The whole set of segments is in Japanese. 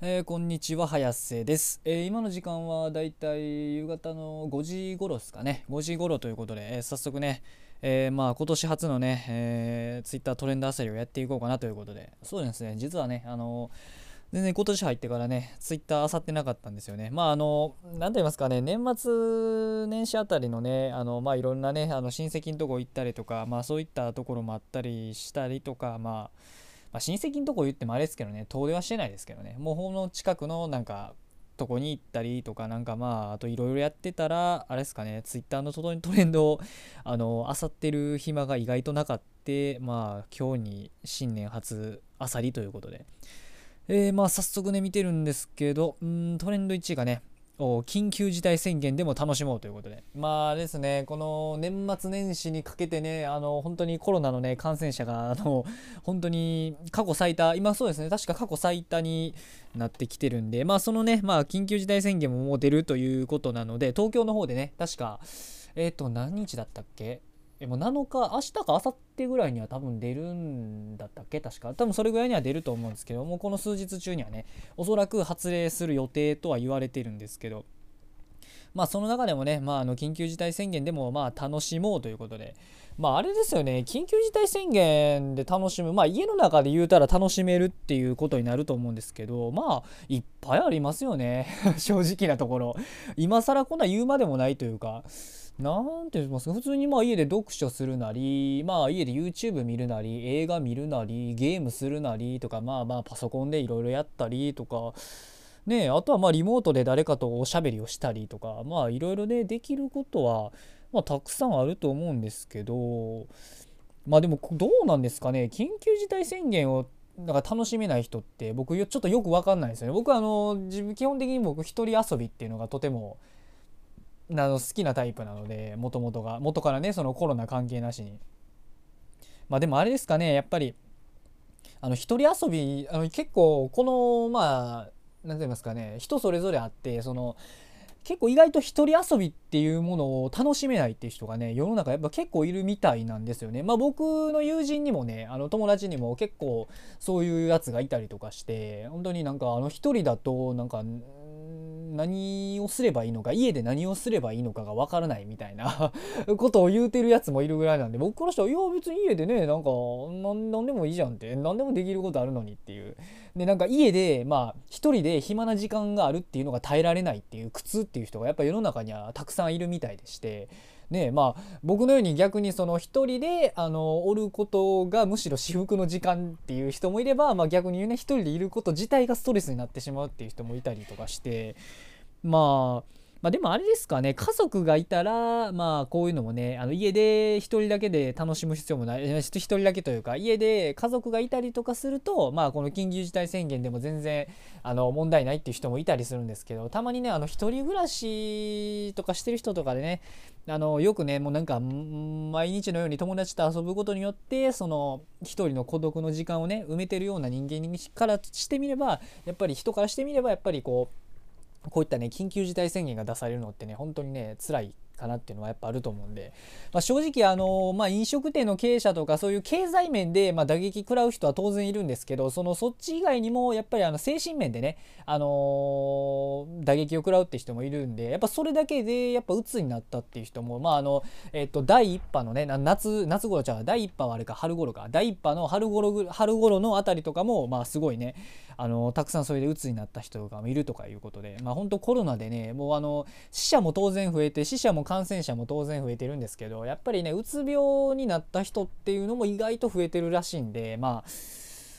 えー、こんにちは早瀬です、えー、今の時間はだいたい夕方の5時頃ですかね。5時頃ということで、えー、早速ね、えまあ今年初のね、えー、ツイッタートレンドあさりをやっていこうかなということで。そうですね実はねあの全然今年入ってからね、ツイッターあさってなかったんですよね。まあ、あの、なんと言いますかね、年末年始あたりのね、あの、まあ、いろんなね、あの親戚のとこ行ったりとか、まあ、そういったところもあったりしたりとか、まあ、まあ、親戚のとこ言ってもあれですけどね遠出はしてないですけどね。もうほんの近くのなんかとこに行ったりとかなんかまああといろいろやってたらあれですかねツイッターのトレンドをあの漁ってる暇が意外となかってまあ今日に新年初あさりということで。えー、まあ早速ね見てるんですけどうんトレンド1位がね緊急事態宣言でも楽しもうということで。まあですねこの年末年始にかけてねあの本当にコロナのね感染者が あの本当に過去最多今そうですね確か過去最多になってきてるんでまあそのねまあ緊急事態宣言ももう出るということなので東京の方でね確かえっ、ー、と何日だったっけえもう7日明日か明後日ぐらいには多分出るんだったっけ？確か。多分それぐらいには出ると思うんですけどもうこの数日中にはねおそらく発令する予定とは言われてるんですけど。まあその中でもね、まあ、あの緊急事態宣言でもまあ楽しもうということで。まああれですよね。緊急事態宣言で楽しむ。まあ家の中で言うたら楽しめるっていうことになると思うんですけどまあいっぱいありますよね。正直なところ。今更こんな言うまでもないというか。何て言いますか普通にまあ家で読書するなりまあ家で YouTube 見るなり映画見るなりゲームするなりとかまあまあパソコンでいろいろやったりとかねあとはまあリモートで誰かとおしゃべりをしたりとかまあいろいろねできることはまあたくさんあると思うんですけどまあでもどうなんですかね緊急事態宣言をだから楽しめない人って僕ちょっとよく分かんないですよね。僕あの自分基本的に僕一人遊びっていうのがとてもあの好きなタイプなのでもともとが元からねそのコロナ関係なしにまあでもあれですかねやっぱりあの一人遊びあの結構このまあ何て言いますかね人それぞれあってその結構意外と一人遊びっていうものを楽しめないっていう人がね世の中やっぱ結構いるみたいなんですよね。まあ僕の友人にもねあの友達にも結構そういうやつがいたりとかして本当になんかあの一人だとなんか何をすればいいのか家で何をすればいいのかが分からないみたいな ことを言うてるやつもいるぐらいなんで僕からしたらいや別に家でねなんか何でもいいじゃんって何でもできることあるのにっていう。でなんか家でまあ一人で暇な時間があるっていうのが耐えられないっていう苦痛っていう人がやっぱ世の中にはたくさんいるみたいでして。ねまあ僕のように逆にその一人であのおることがむしろ至福の時間っていう人もいれば、まあ、逆に言うね一人でいること自体がストレスになってしまうっていう人もいたりとかして。まあまあでもあれですかね。家族がいたらまあこういうのもねあの家で1人だけで楽しむ必要もない。1人だけというか家で家族がいたりとかするとまあこの緊急事態宣言でも全然あの問題ないっていう人もいたりするんですけどたまにねあの1人暮らしとかしてる人とかでねあのよくねもうなんか毎日のように友達と遊ぶことによってその1人の孤独の時間をね埋めてるような人間からしてみればやっぱり人からしてみればやっぱりこうこういったね緊急事態宣言が出されるのってね本当にね辛いかなっていうのはやっぱあると思うんで、まあ、正直あの、まあ、飲食店の経営者とかそういう経済面で、まあ、打撃食らう人は当然いるんですけどそのそっち以外にもやっぱりあの精神面でね、あのー、打撃を食らうって人もいるんでやっぱそれだけでやっぱ鬱になったっていう人もまああのえっと第1波のね夏夏頃ちゃう第1波はあれか春頃か第1波の春頃春頃のあたりとかもまあすごいねあのたくさんそれで鬱になった人がいるとかいうことでまあ本当コロナでねもうあの死者も当然増えて死者も感染者も当然増えてるんですけどやっぱりねうつ病になった人っていうのも意外と増えてるらしいんでまあ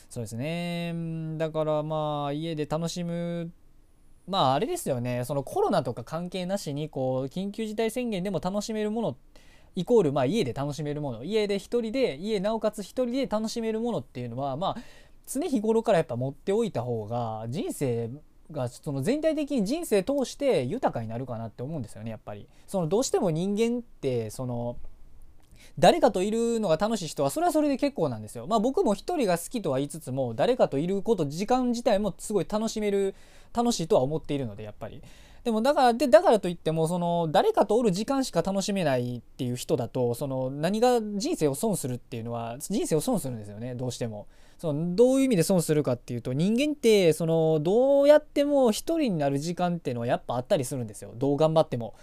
そうですね。だからまあ家で楽しむまああれですよね。そのコロナとか関係なしにこう緊急事態宣言でも楽しめるものイコールまあ家で楽しめるもの家で一人で家なおかつ一人で楽しめるものっていうのはまあ常日頃からやっぱ持っておいた方が人生がその全体的に人生通して豊かになるかなって思うんですよねやっぱり。そのどうしても人間ってその誰かといるのが楽しい人はそれはそれで結構なんですよ。まあ僕も一人が好きとは言いつつも誰かといること時間自体もすごい楽しめる楽しいとは思っているのでやっぱり。でもだからでだからといってもその誰かとおる時間しか楽しめないっていう人だとその何が人生を損するっていうのは人生を損するんですよねどうしても。そのどういう意味で損するかっていうと人間ってそのどうやっても一人になる時間っていうのはやっぱあったりするんですよ。どう頑張っても。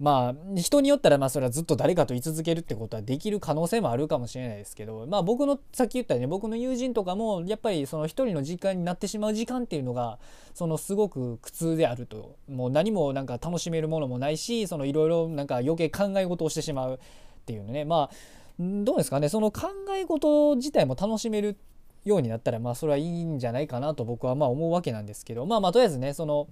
まあ人によったらまあそれはずっと誰かと居続けるってことはできる可能性もあるかもしれないですけどまあ僕のさっき言ったように僕の友人とかもやっぱりその一人の時間になってしまう時間っていうのがそのすごく苦痛であると。もう何もなんか楽しめるものもないしそのいろいろなんか余計考え事をしてしまうっていうね。まあどうですかね。その考え事自体も楽しめるようになったらまあそれはいいんじゃないかなと僕はまあ思うわけなんですけどまあまあとりあえずねその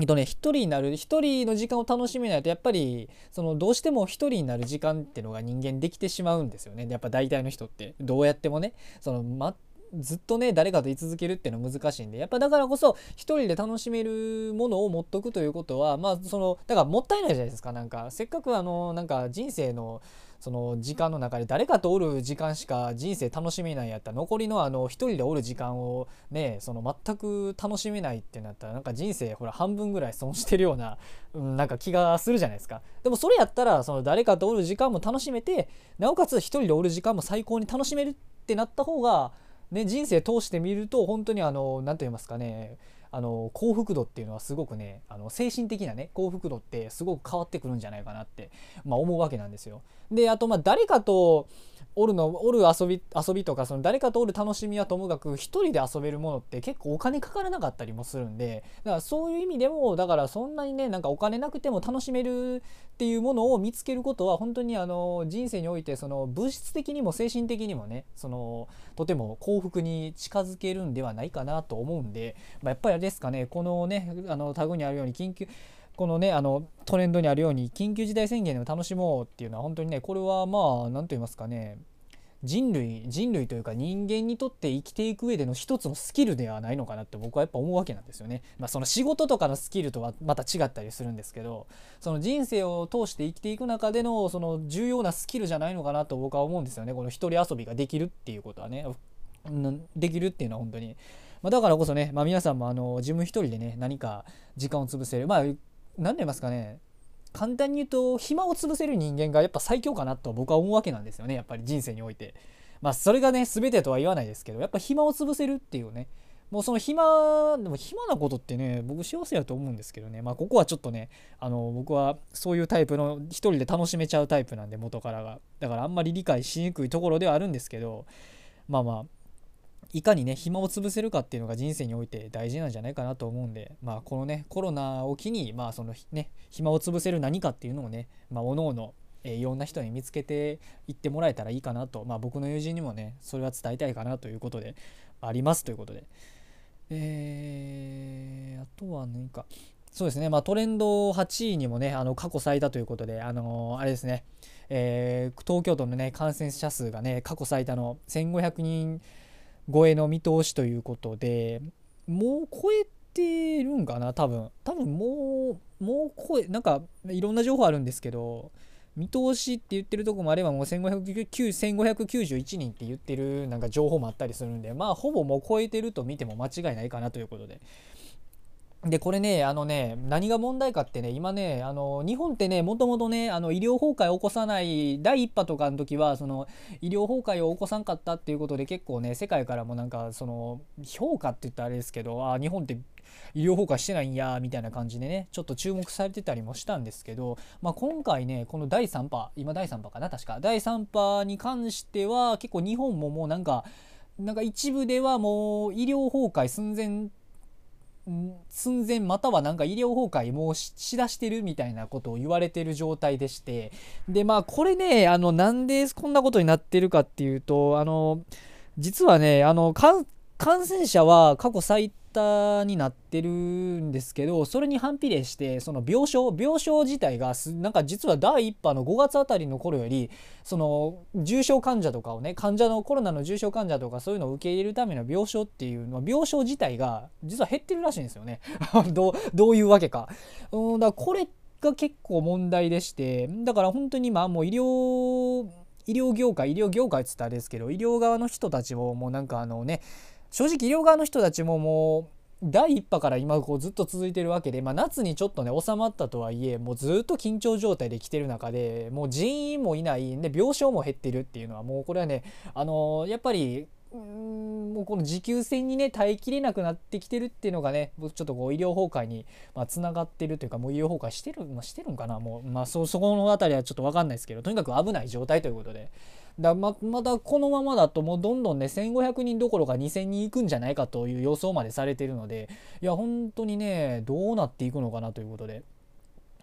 えっとね、一人になる一人の時間を楽しめないとやっぱりそのどうしても一人になる時間っていうのが人間できてしまうんですよね。やっぱ大体の人って。どうやってもね。その、ま、ずっとね誰かと居続けるっていうのは難しいんで。やっぱだからこそ一人で楽しめるものを持っとくということはまあそのだからもったいないじゃないですか。なんかせっかくあのなんか人生のその時間の中で誰かとおる時間しか人生楽しめないやった。ら残りのあの一人でおる時間をねその全く楽しめないってなったらなんか人生ほら半分ぐらい損してるような、うん、なんか気がするじゃないですか。でもそれやったらその誰かとおる時間も楽しめてなおかつ一人でおる時間も最高に楽しめるってなった方がね人生通してみると本当にあの何と言いますかねあの幸福度っていうのはすごくねあの精神的なね幸福度ってすごく変わってくるんじゃないかなって、まあ、思うわけなんですよ。であとまあ誰かとおるのおる遊び遊びとかその誰かとおる楽しみはともかく一人で遊べるものって結構お金かからなかったりもするんでだからそういう意味でもだからそんなにねなんかお金なくても楽しめるっていうものを見つけることは本当にあの人生においてその物質的にも精神的にもねそのとても幸福に近づけるんではないかなと思うんで、まあ、やっぱりですかねこのねあのタグにあるように緊急このねあのトレンドにあるように緊急事態宣言でも楽しもうっていうのは本当にねこれはまあ何と言いますかね人類人類というか人間にとって生きていく上での一つのスキルではないのかなって僕はやっぱ思うわけなんですよね。まあ、その仕事とかのスキルとはまた違ったりするんですけどその人生を通して生きていく中でのその重要なスキルじゃないのかなと僕は思うんですよねこの一人遊びができるっていうことはねできるっていうのは本当に。まあ、だからこそね、まあ、皆さんもあの自分一人でね何か時間を潰せる。まあ何て言いますかね。簡単に言うと暇を潰せる人間がやっぱ最強かなと僕は思うわけなんですよね。やっぱり人生において。まあそれがね全てとは言わないですけどやっぱ暇を潰せるっていうね。もうその暇でも暇なことってね僕幸せやと思うんですけどね。まあここはちょっとねあの僕はそういうタイプの一人で楽しめちゃうタイプなんで元からが。だからあんまり理解しにくいところではあるんですけどまあまあいかにね暇を潰せるかっていうのが人生において大事なんじゃないかなと思うんでまあこのねコロナを機にまあそのね暇を潰せる何かっていうのをねまあおのおのえいろんな人に見つけていってもらえたらいいかなと、まあ、僕の友人にもねそれは伝えたいかなということでありますということで。えー、あとは何か。そうですね、まあ、トレンド8位にもねあの過去最多ということであの、あれですね、えー、東京都のね感染者数がね過去最多の1500人超えの見通しということでもう超えてるんかな多分。多分もうもう超えなんかいろんな情報あるんですけど見通しって言ってるとこもあればもう1591人って言ってるなんか情報もあったりするんでまあほぼもう超えてると見ても間違いないかなということで。で、これね、あのね、何が問題かってね、今ね、あの、日本ってね、もともとね、あの、医療崩壊を起こさない、第1波とかの時は、その、医療崩壊を起こさんかったっていうことで、結構ね、世界からもなんか、その、評価って言ったらあれですけど、あ、日本って医療崩壊してないんや、みたいな感じでね、ちょっと注目されてたりもしたんですけど、まあ、今回ね、この第3波、今第3波かな、確か。第3波に関しては、結構日本ももうなんか、なんか一部ではもう医療崩壊寸前寸前またはなんか医療崩壊もうしだしてるみたいなことを言われてる状態でして。でまあこれねあのなんでこんなことになってるかっていうとあの実はねあの感染者は過去最多になってるんですけどそれに反比例してその病床病床自体がなんか実は第1波の5月あたりの頃よりその重症患者とかをね患者のコロナの重症患者とかそういうのを受け入れるための病床っていうのは病床自体が実は減ってるらしいんですよね どうどういうわけか。うんだかこれが結構問題でしてだから本当に今もう医療医療業界医療業界っつったらあれですけど医療側の人たちももうなんかあのね正直医療側の人たちももう第1波から今こうずっと続いてるわけで、まあ、夏にちょっとね収まったとはいえもうずっと緊張状態で来てる中でもう人員もいないで病床も減ってるっていうのはもうこれはねあのー、やっぱりもうこの持久戦にね耐えきれなくなってきてるっていうのがねちょっとこう医療崩壊につな、まあ、がってるというかもう医療崩壊してる、まあ、してるんかなもう、まあ、そそこの辺りはちょっと分かんないですけどとにかく危ない状態ということで。だままだこのままだともうどんどんね1500人どころか2000人いくんじゃないかという予想までされてるのでいや本当にねどうなっていくのかなということで。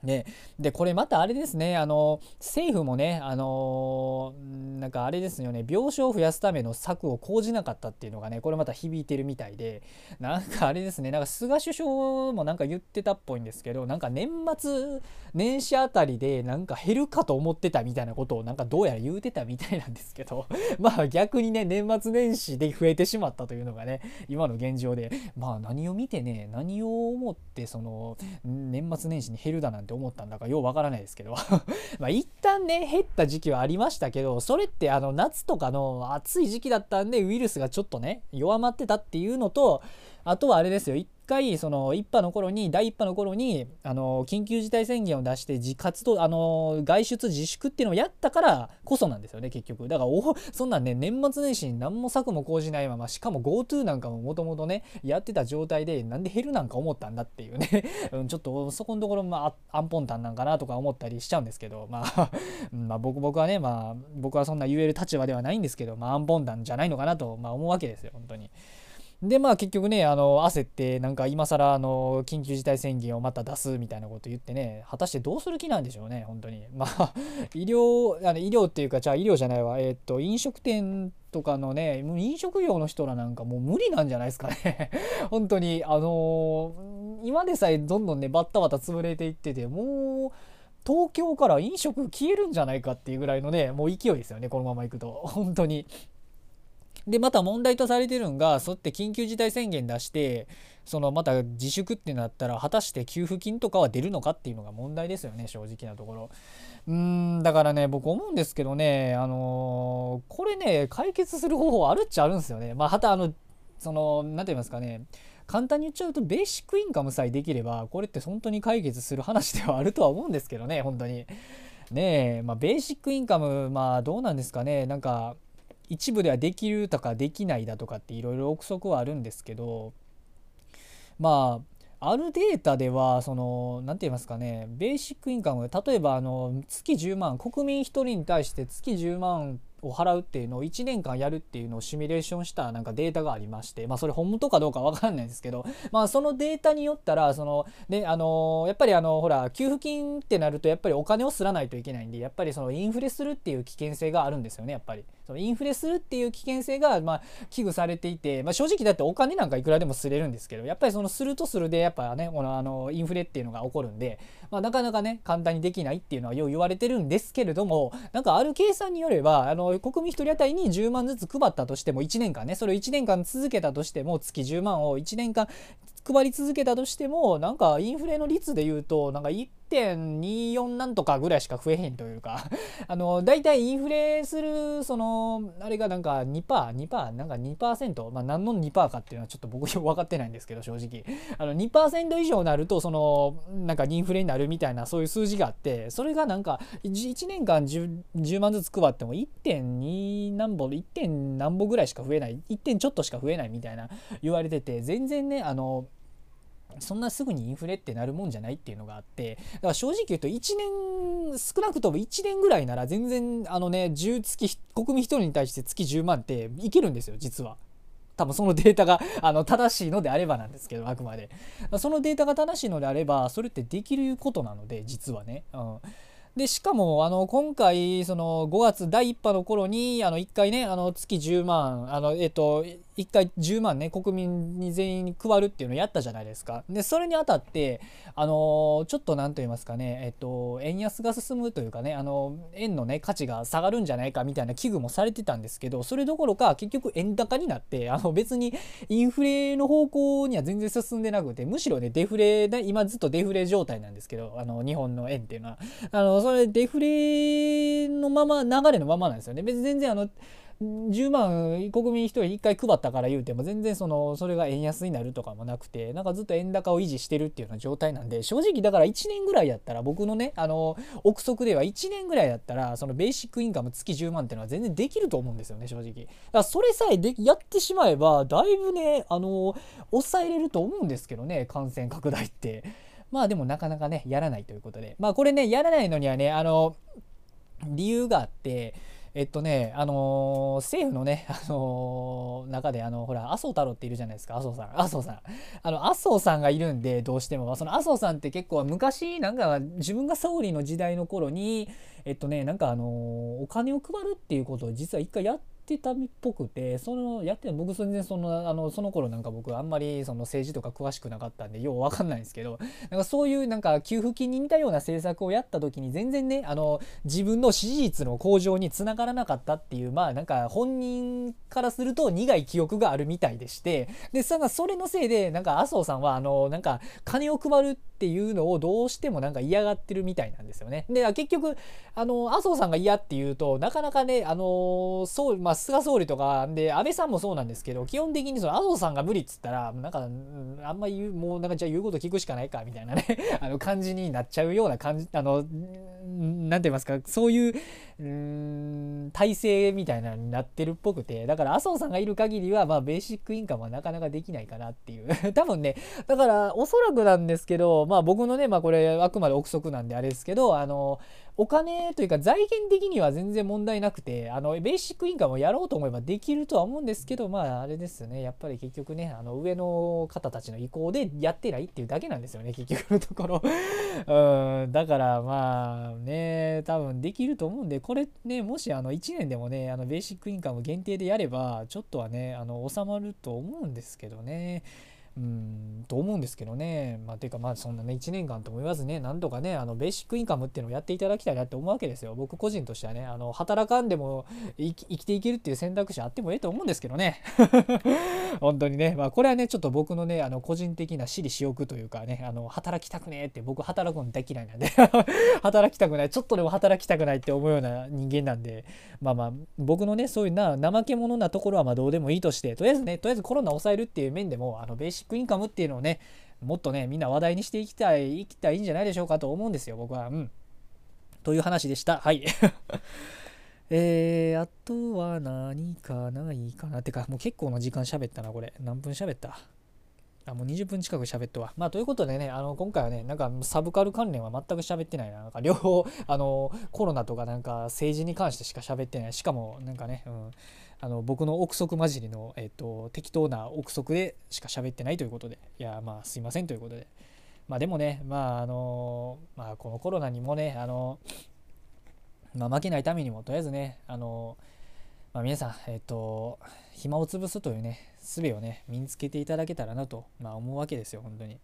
ね、でこれまたあれですねあの政府もねあのなんかあれですよね病床を増やすための策を講じなかったっていうのがねこれまた響いてるみたいでなんかあれですねなんか菅首相もなんか言ってたっぽいんですけどなんか年末年始あたりでなんか減るかと思ってたみたいなことをなんかどうやら言うてたみたいなんですけど まあ逆にね年末年始で増えてしまったというのがね今の現状でまあ何を見てね何を思ってその年末年始に減るだなんてて思ったんだかようわからないですけど。まあ一旦ね減った時期はありましたけどそれってあの夏とかの暑い時期だったんでウイルスがちょっとね弱まってたっていうのとあとはあれですよ回その1波の頃に第1波の頃にあの緊急事態宣言を出して自活動あの外出自粛っていうのをやったからこそなんですよね結局だからおそんなんね年末年始に何も策も講じないまましかも GoTo なんかももともとねやってた状態でなんで減るなんか思ったんだっていうね ちょっとそこのところまあアンポンタンなんかなとか思ったりしちゃうんですけどまあまあ僕僕はねまあ僕はそんな言える立場ではないんですけどまあアンポンタンじゃないのかなと、まあ、思うわけですよ本当に。でまあ結局ねあの焦ってなんか今更あの緊急事態宣言をまた出すみたいなこと言ってね果たしてどうする気なんでしょうね本当に。まあ 医療あの医療っていうかじゃあ医療じゃないわ。えっ、と飲食店とかのね飲食業の人らなんかもう無理なんじゃないですかね。本当に。あの今でさえどんどんねバッタバタ潰れていっててもう東京から飲食消えるんじゃないかっていうぐらいのねもう勢いですよねこのままいくと。本当に。でまた問題とされてるのがそうやって緊急事態宣言出してそのまた自粛ってなったら果たして給付金とかは出るのかっていうのが問題ですよね正直なところ。うーんだからね僕思うんですけどねあのー、これね解決する方法あるっちゃあるんですよね。まあ、はたあのその何て言いますかね簡単に言っちゃうとベーシックインカムさえできればこれって本当に解決する話ではあるとは思うんですけどね本当に。ねえまあベーシックインカムまあどうなんですかねなんか一部ではできるとかできないだとかっていろいろ憶測はあるんですけどまああるデータではその何て言いますかねベーシックインカム例えばあの月10万国民1人に対して月10万を払うっていうのを1年間やるっていうのをシミュレーションしたなんかデータがありましてまあそれ本当かどうか分かんないですけどまあそのデータによったらそのであのやっぱりあのほら給付金ってなるとやっぱりお金をすらないといけないんでやっぱりそのインフレするっていう危険性があるんですよねやっぱり。そのインフレするっていう危険性がまあ危惧されていて、まあ、正直だってお金なんかいくらでもすれるんですけどやっぱりそのするとするでやっぱねこのあのインフレっていうのが起こるんで、まあ、なかなかね簡単にできないっていうのはよう言われてるんですけれどもなんかある計算によればあの国民1人当たりに10万ずつ配ったとしても1年間ねそれを1年間続けたとしても月10万を1年間配り続けたとしてもなんかインフレの率で言うとなんか1.24なんとかぐらいしか増えへんというか あの大体インフレするそのあれがなんか 2%2% なんか2%まあ何の2%かっていうのはちょっと僕よ く分かってないんですけど正直。あの2%以上になるとそのなんかインフレになるみたいなそういう数字があってそれがなんか1年間 10, 10万ずつ配っても1.2何歩1点何歩ぐらいしか増えない1点ちょっとしか増えないみたいな言われてて全然ねあのそんなすぐにインフレってなるもんじゃないっていうのがあってだから正直言うと1年少なくとも1年ぐらいなら全然あのね10月国民1人に対して月10万っていけるんですよ実は。多分そのデータが あの正しいのであればなんですけどあくまで。そのデータが正しいのであればそれってできることなので実はね、うん、でしかもあの今回その5月第1波の頃にあの1回ねあの月10万あのえっと1回10万ね国民に全員に配るっていうのをやったじゃないですか。でそれにあたってあのちょっと何と言いますかねえっと円安が進むというかねあの円のね価値が下がるんじゃないかみたいな危惧もされてたんですけどそれどころか結局円高になってあの別にインフレの方向には全然進んでなくてむしろねデフレで今ずっとデフレ状態なんですけどあの日本の円っていうのはあのそれデフレのまま流れのままなんですよね別に全然あの10万国民1人1回配ったから言うても全然そのそれが円安になるとかもなくてなんかずっと円高を維持してるっていうような状態なんで正直だから1年ぐらいやったら僕のねあの憶測では1年ぐらいだったらそのベーシックインカム月10万っていうのは全然できると思うんですよね正直。だからそれさえでやってしまえばだいぶねあの抑えれると思うんですけどね感染拡大って。まあでもなかなかねやらないということで。まあこれねやらないのにはねあの理由があってえっとね、あのー、政府のね、あのー、中で、あの、ほら、麻生太郎っているじゃないですか、麻生さん。麻生さん。あの、麻生さんがいるんで、どうしても、その麻生さんって結構昔、なんか、自分が総理の時代の頃に、えっとね、なんかあのー、お金を配るっていうことを実は一回やってってたっぽくてそのやって僕全然そのあのその頃なんか僕あんまりその政治とか詳しくなかったんでよう分かんないんですけど なんかそういうなんか給付金に似たような政策をやった時に全然ねあの自分の支持率の向上につながらなかったっていうまあなんか本人からすると苦い記憶があるみたいでしてでそれのせいでなんか麻生さんはあのなんか金を配るってていうのをどうしてもなんか嫌がってるみたいなんですよね。で結局あの麻生さんが嫌っていうとなかなかねあのそうまあ菅総理とかで安倍さんもそうなんですけど基本的にその麻生さんが無理っつったらなんかあんま言うもうなんかじゃあ言うこと聞くしかないかみたいなね あの感じになっちゃうような感じあの何て言いますかそういううん体制みたいなのになってるっぽくてだから麻生さんがいる限りはまあベーシックインカムはなかなかできないかなっていう 多分ねだからおそらくなんですけどまあ僕のねまあこれあくまで憶測なんであれですけどあのお金というか財源的には全然問題なくてあのベーシックインカムをやろうと思えばできるとは思うんですけどまああれですね。やっぱり結局ねあの上の方たちの意向でやってないっていうだけなんですよね。結局のところ。うん。だからまあね多分できると思うんでこれねもしあの1年でもねあのベーシックインカム限定でやればちょっとはねあの収まると思うんですけどね。うんと思うんですけどね。まあ、ていうかまあそんなね1年間とも言わずねなんとかねあのベーシックインカムっていうのをやっていただきたいなって思うわけですよ。僕個人としてはねあの働かんでも生きていけるっていう選択肢あってもええと思うんですけどね。本当にね、まあ、これはねちょっと僕のねあの個人的な私利私欲というかねあの働きたくねえって僕働くの大嫌いなんで 働きたくないちょっとでも働きたくないって思うような人間なんでまあまあ僕のねそういうな怠け者なところはまあどうでもいいとしてとりあえずねとりあえずコロナ抑えるっていう面でもあのベーシッククインカムっていうのをねもっとねみんな話題にしていきたいいきたいんじゃないでしょうかと思うんですよ僕は。うん。という話でした。はい。えー、あとは何かないかな。ってかもう結構な時間喋ったなこれ。何分喋った？あもう20分近く喋ったわ。まあ、ということでね、あの今回はね、なんかサブカル関連は全く喋ってないな。なんか両方、あのコロナとかなんか政治に関してしか喋ってない。しかも、なんかね、うん、あの僕の憶測混じりの、えっと、適当な憶測でしか喋ってないということで、いや、まあ、すいませんということで。まあ、でもね、まあ、あの、まあ、このコロナにもね、あの、まあ、負けないためにも、とりあえずね、あの、まあ、皆さん、えっと、暇を潰すというね、術をね、身につけていただけたらなと、まあ、思うわけですよ、本当に。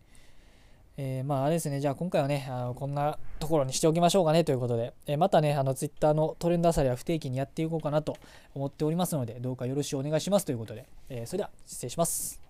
えー、まああれですね、じゃあ今回はね、あのこんなところにしておきましょうかねということで、えー、またね、あの Twitter のトレンドあさりは不定期にやっていこうかなと思っておりますので、どうかよろしくお願いしますということで、えー、それでは失礼します。